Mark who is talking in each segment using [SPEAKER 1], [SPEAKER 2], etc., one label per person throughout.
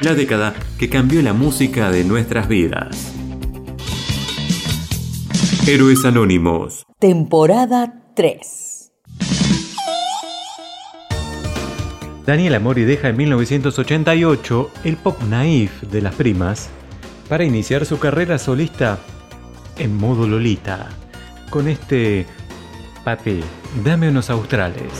[SPEAKER 1] La década que cambió la música de nuestras vidas. Héroes Anónimos.
[SPEAKER 2] Temporada 3.
[SPEAKER 1] Daniel Amori deja en 1988 el pop naif de las primas para iniciar su carrera solista en modo Lolita, con este Papi, dame unos australes.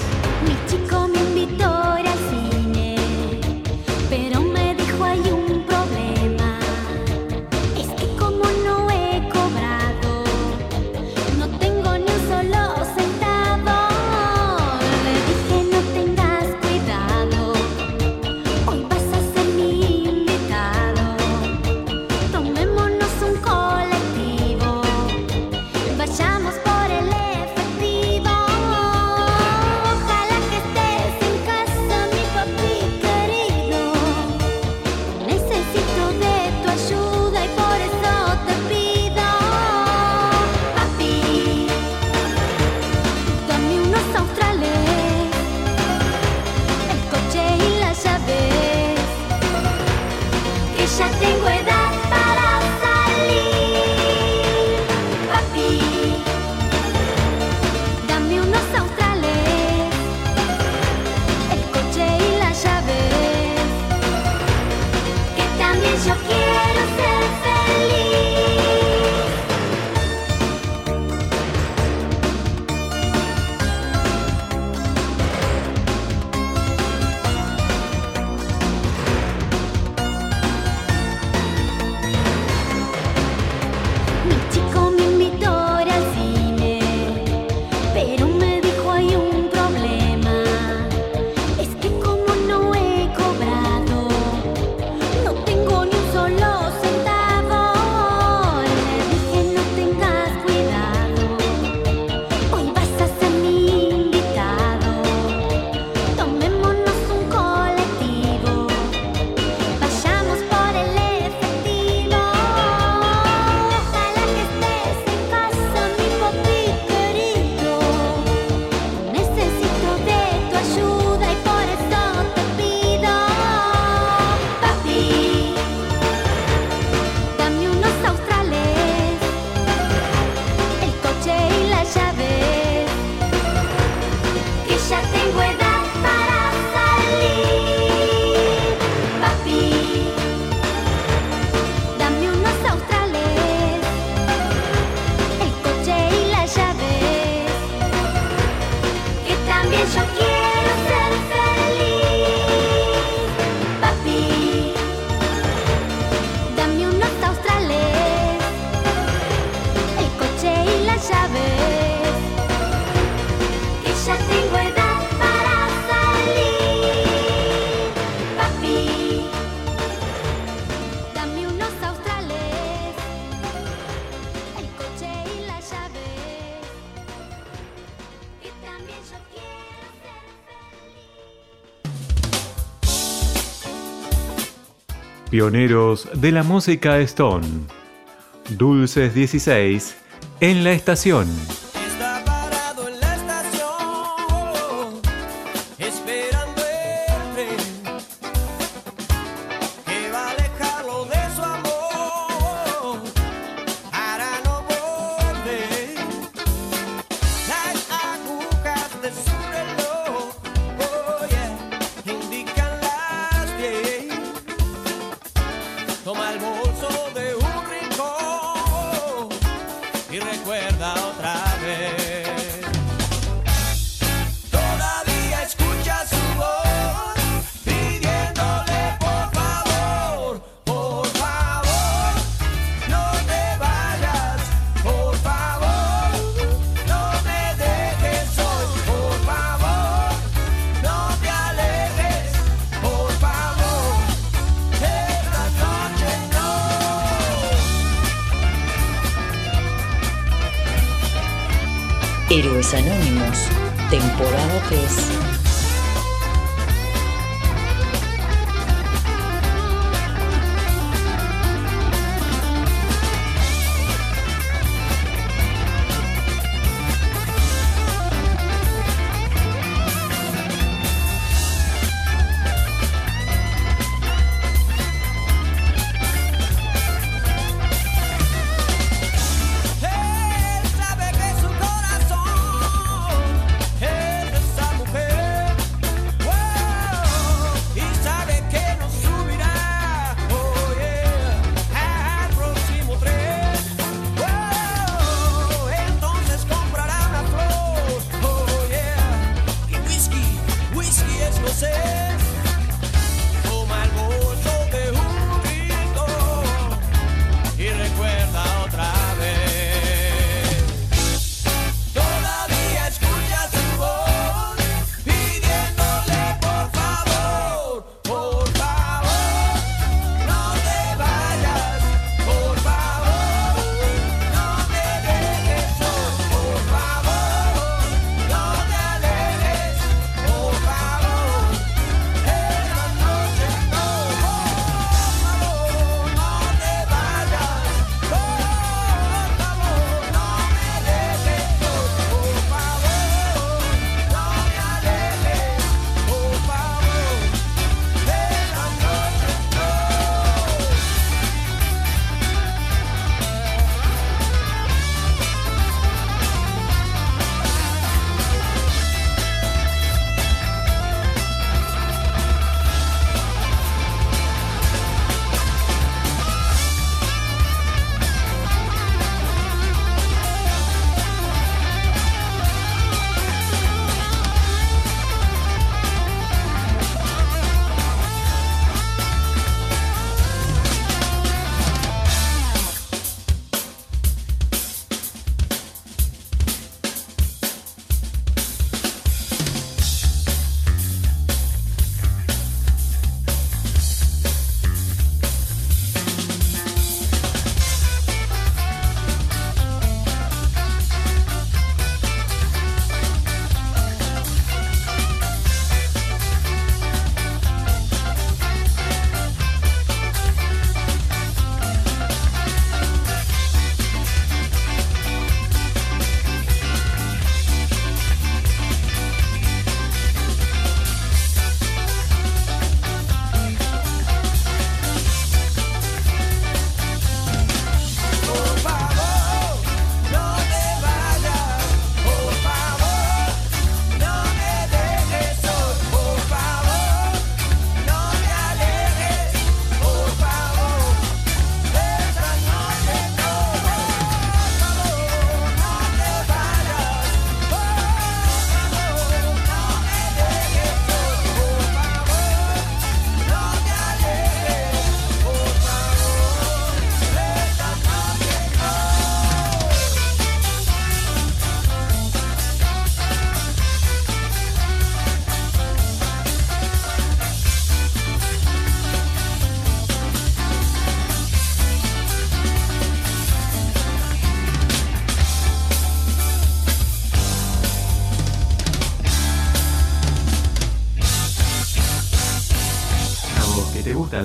[SPEAKER 1] Pioneros de la música Stone. Dulces 16 en la estación.
[SPEAKER 3] Temporada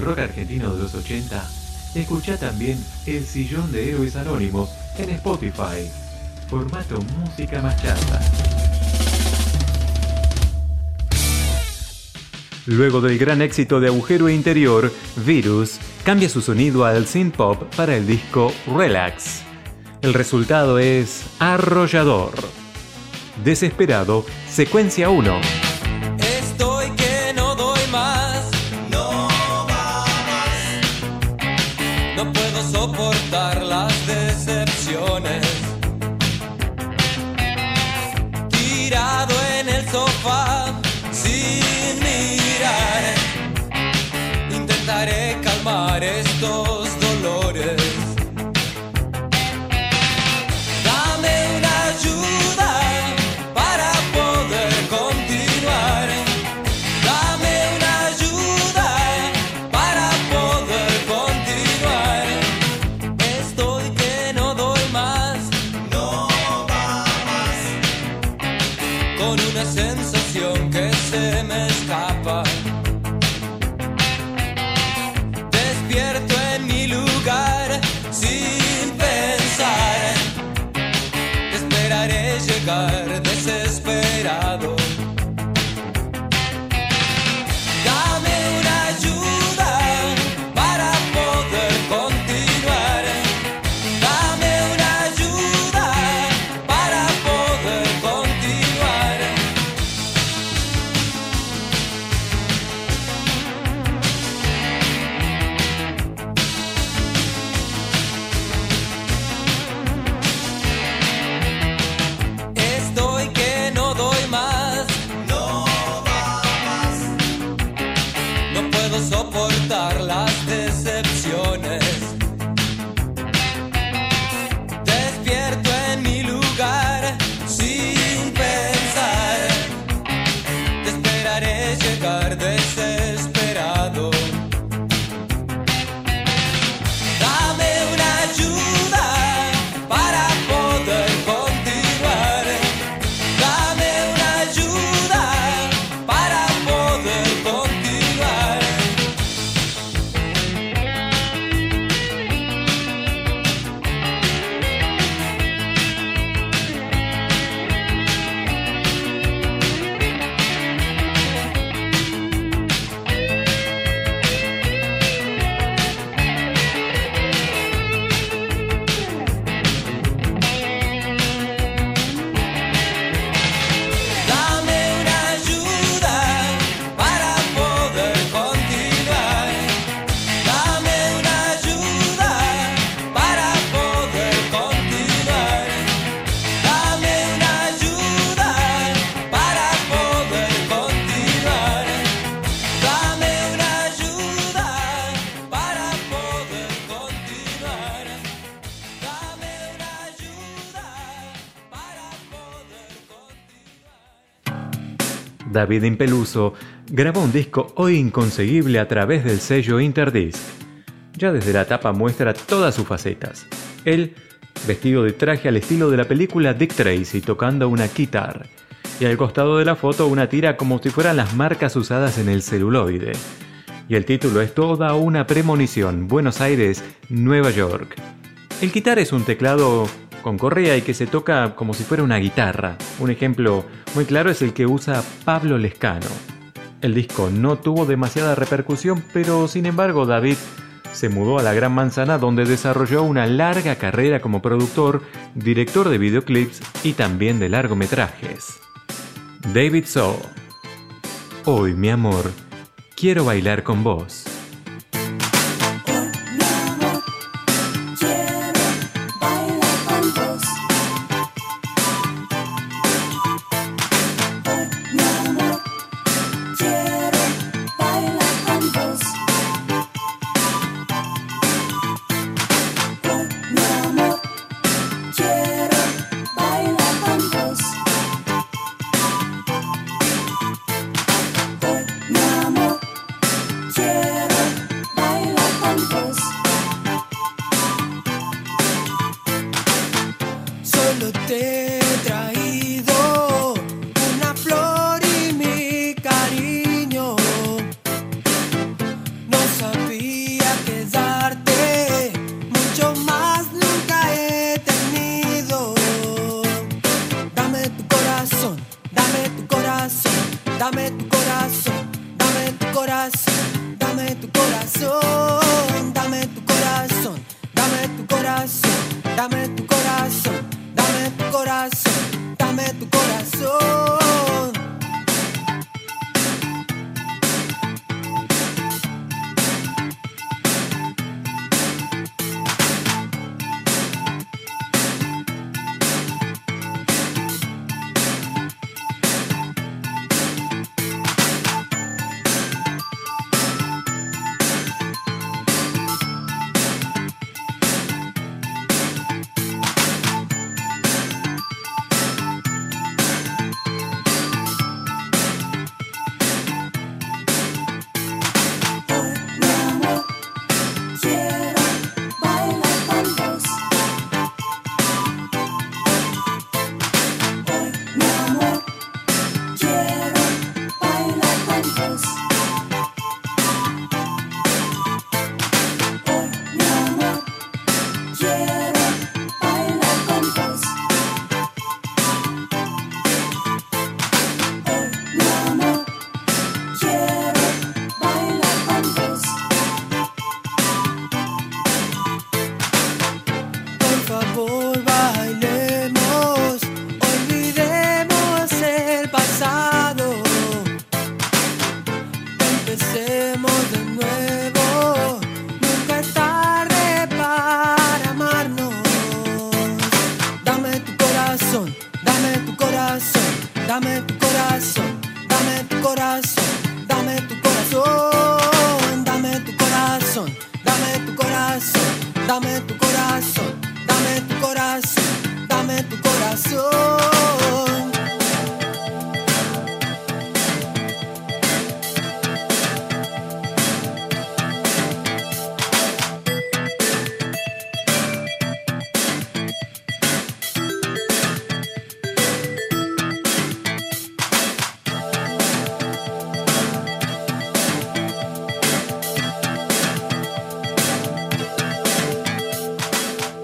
[SPEAKER 3] 3.
[SPEAKER 4] argentino de los 80, escucha también El Sillón de Héroes Anónimos en Spotify. Formato música machata. Luego del gran éxito de Agujero Interior, Virus cambia su sonido al synth pop para el disco Relax. El resultado es arrollador. Desesperado, secuencia 1.
[SPEAKER 5] Dame una
[SPEAKER 6] David Impeluso grabó un disco hoy inconseguible a través del sello Interdisc. Ya desde la tapa muestra todas sus facetas. Él, vestido de traje al estilo de la película Dick Tracy, tocando una guitarra. Y al costado de la foto una tira como si fueran las marcas usadas en el celuloide. Y el título es toda una premonición, Buenos Aires, Nueva York. El guitar es un teclado con correa y que se toca como si fuera una guitarra. Un ejemplo muy claro es el que usa Pablo Lescano. El disco no tuvo demasiada repercusión, pero sin embargo David se mudó a la Gran Manzana donde desarrolló una larga carrera como productor, director de videoclips y también de largometrajes. David So. Hoy, mi amor, quiero bailar con vos.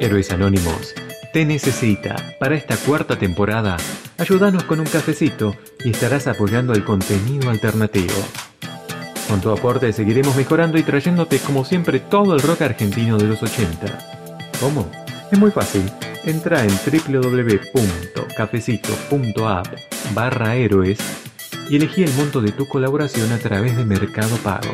[SPEAKER 4] Héroes Anónimos te necesita. Para esta cuarta temporada, ayúdanos con un cafecito y estarás apoyando el contenido alternativo. Con tu aporte seguiremos mejorando y trayéndote como siempre todo el rock argentino de los 80. ¿Cómo? Es muy fácil. Entra en www.cafecito.app barra héroes y elegí el monto de tu colaboración a través de Mercado Pago.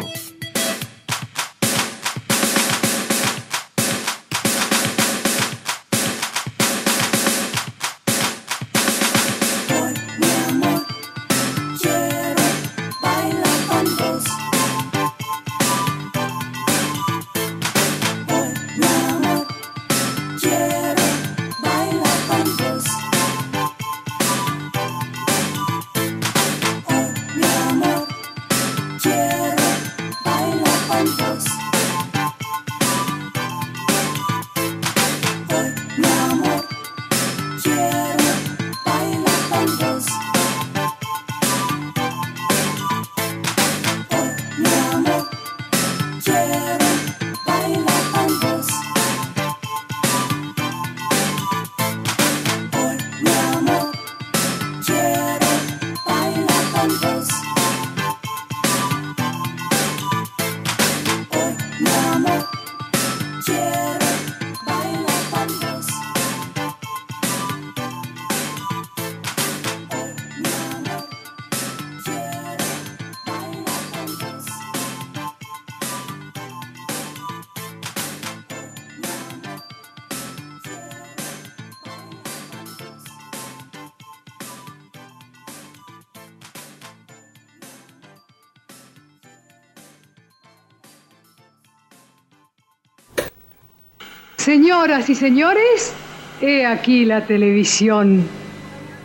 [SPEAKER 5] Señoras y señores, he aquí la televisión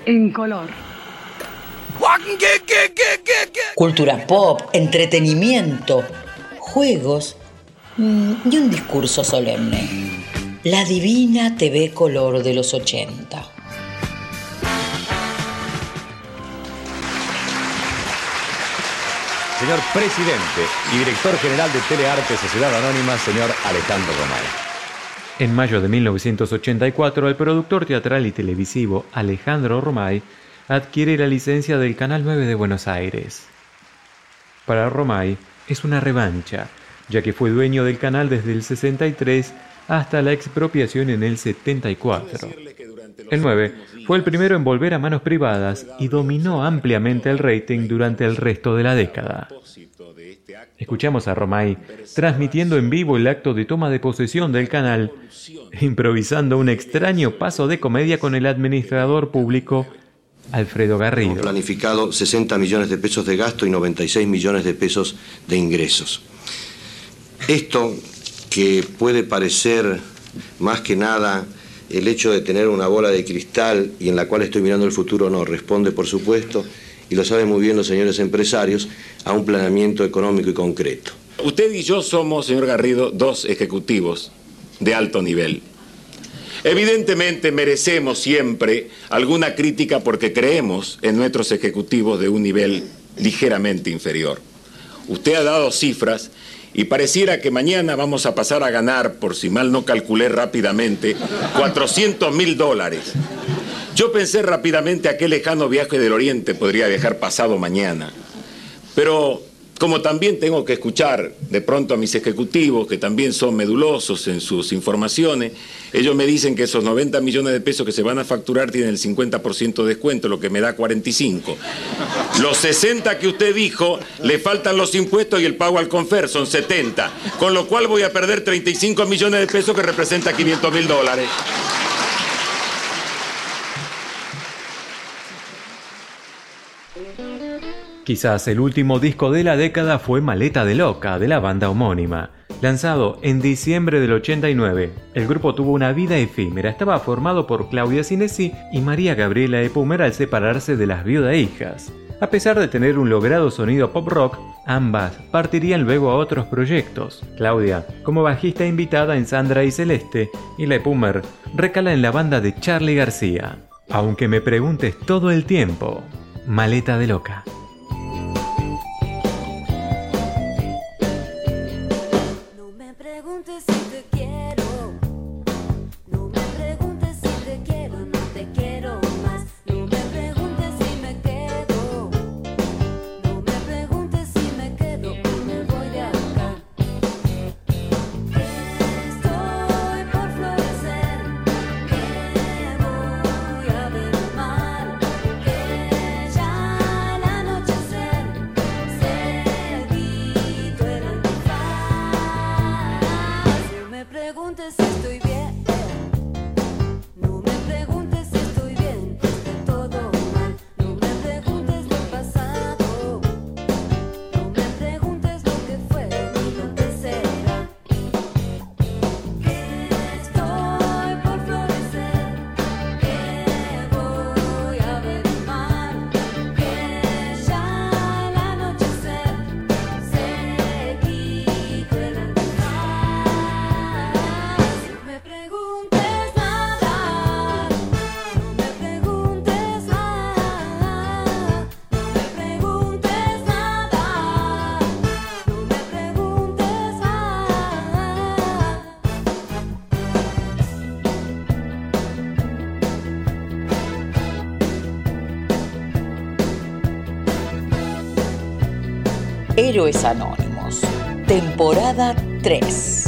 [SPEAKER 5] en color.
[SPEAKER 1] Cultura pop, entretenimiento, juegos mm, y un discurso solemne. La divina TV color de los 80.
[SPEAKER 7] Señor presidente y director general de Telearte Sociedad Anónima, señor Alejandro Román.
[SPEAKER 4] En mayo de 1984, el productor teatral y televisivo Alejandro Romay adquiere la licencia del Canal 9 de Buenos Aires. Para Romay es una revancha, ya que fue dueño del canal desde el 63 hasta la expropiación en el 74. El 9 fue el primero en volver a manos privadas y dominó ampliamente el rating durante el resto de la década. Escuchamos a Romay transmitiendo en vivo el acto de toma de posesión del canal, improvisando un extraño paso de comedia con el administrador público Alfredo Garrido.
[SPEAKER 8] Hemos planificado 60 millones de pesos de gasto y 96 millones de pesos de ingresos. Esto que puede parecer más que nada el hecho de tener una bola de cristal y en la cual estoy mirando el futuro no responde, por supuesto, y lo saben muy bien los señores empresarios, a un planeamiento económico y concreto.
[SPEAKER 9] Usted y yo somos, señor Garrido, dos ejecutivos de alto nivel. Evidentemente merecemos siempre alguna crítica porque creemos en nuestros ejecutivos de un nivel ligeramente inferior. Usted ha dado cifras y pareciera que mañana vamos a pasar a ganar, por si mal no calculé rápidamente, 400 mil dólares. Yo pensé rápidamente a qué lejano viaje del Oriente podría viajar pasado mañana. Pero como también tengo que escuchar de pronto a mis ejecutivos, que también son medulosos en sus informaciones, ellos me dicen que esos 90 millones de pesos que se van a facturar tienen el 50% de descuento, lo que me da 45. Los 60 que usted dijo, le faltan los impuestos y el pago al confer, son 70. Con lo cual voy a perder 35 millones de pesos que representa 500 mil dólares.
[SPEAKER 4] Quizás el último disco de la década fue Maleta de Loca, de la banda homónima. Lanzado en diciembre del 89, el grupo tuvo una vida efímera. Estaba formado por Claudia Cinesi y María Gabriela Epumer al separarse de las viudas hijas. A pesar de tener un logrado sonido pop rock, ambas partirían luego a otros proyectos. Claudia, como bajista invitada en Sandra y Celeste, y la Epumer recala en la banda de Charlie García. Aunque me preguntes todo el tiempo, Maleta de Loca.
[SPEAKER 1] Anónimos, temporada 3.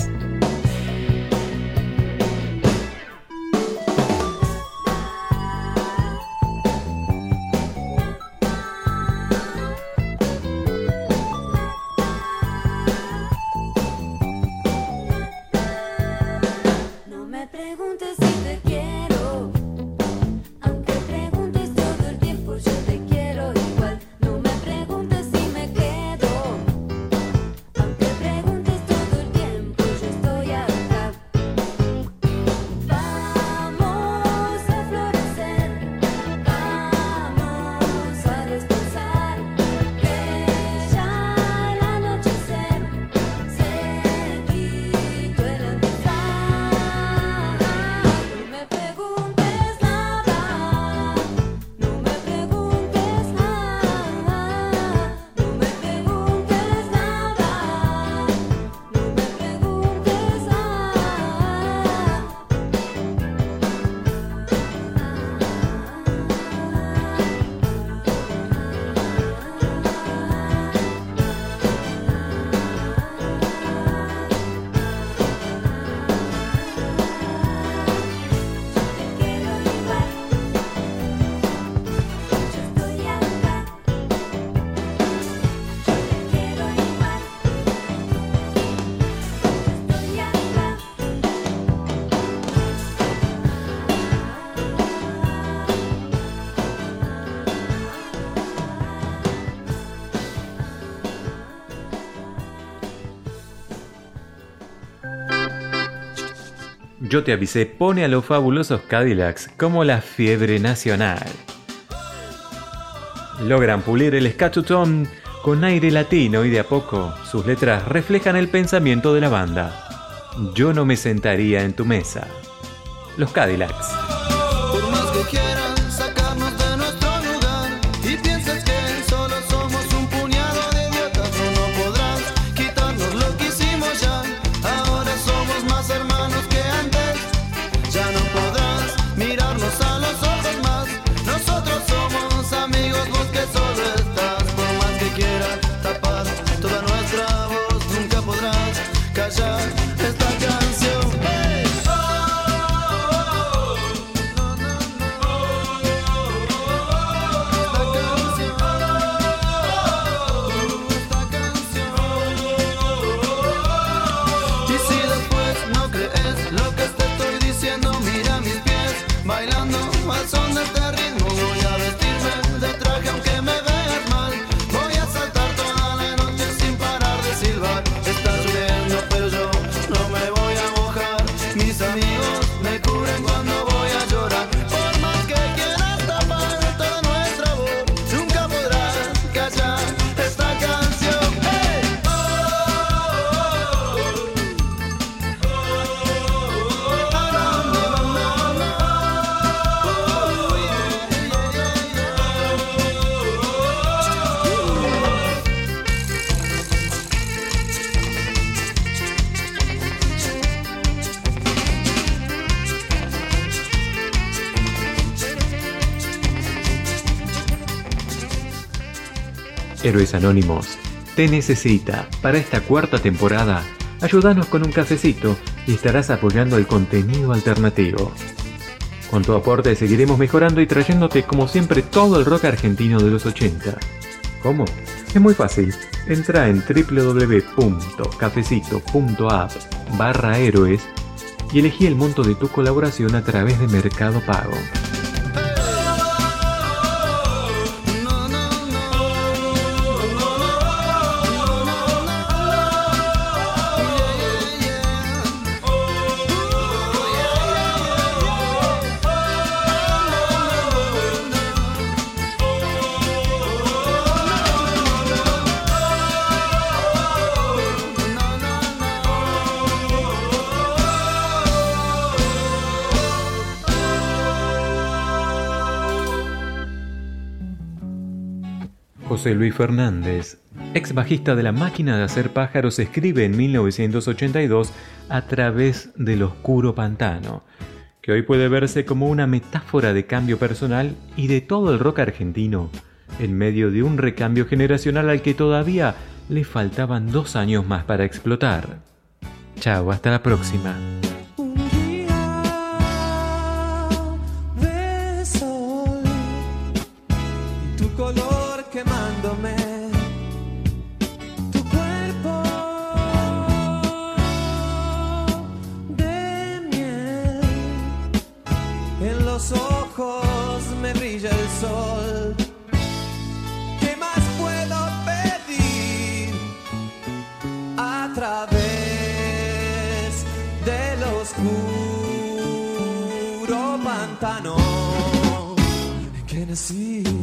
[SPEAKER 10] Yo te avisé pone a los fabulosos Cadillacs como la fiebre nacional. Logran pulir el scatutón con aire latino y de a poco sus letras reflejan el pensamiento de la banda. Yo no me sentaría en tu mesa. Los Cadillacs. Héroes Anónimos te necesita para esta cuarta temporada. Ayúdanos con un cafecito y estarás apoyando el contenido alternativo. Con tu aporte seguiremos mejorando y trayéndote como siempre todo el rock argentino de los 80. ¿Cómo? Es muy fácil. Entra en www.cafecito.app barra héroes y elegí el monto de tu colaboración a través de Mercado Pago. José Luis Fernández, ex bajista de la máquina de hacer pájaros, escribe en 1982 A través del oscuro pantano, que hoy puede verse como una metáfora de cambio personal y de todo el rock argentino, en medio de un recambio generacional al que todavía
[SPEAKER 4] le faltaban dos años más para explotar. Chao, hasta la próxima.
[SPEAKER 3] tu cuerpo de miel. En los ojos me brilla el sol. ¿Qué más puedo pedir a través del oscuro pantano que nací?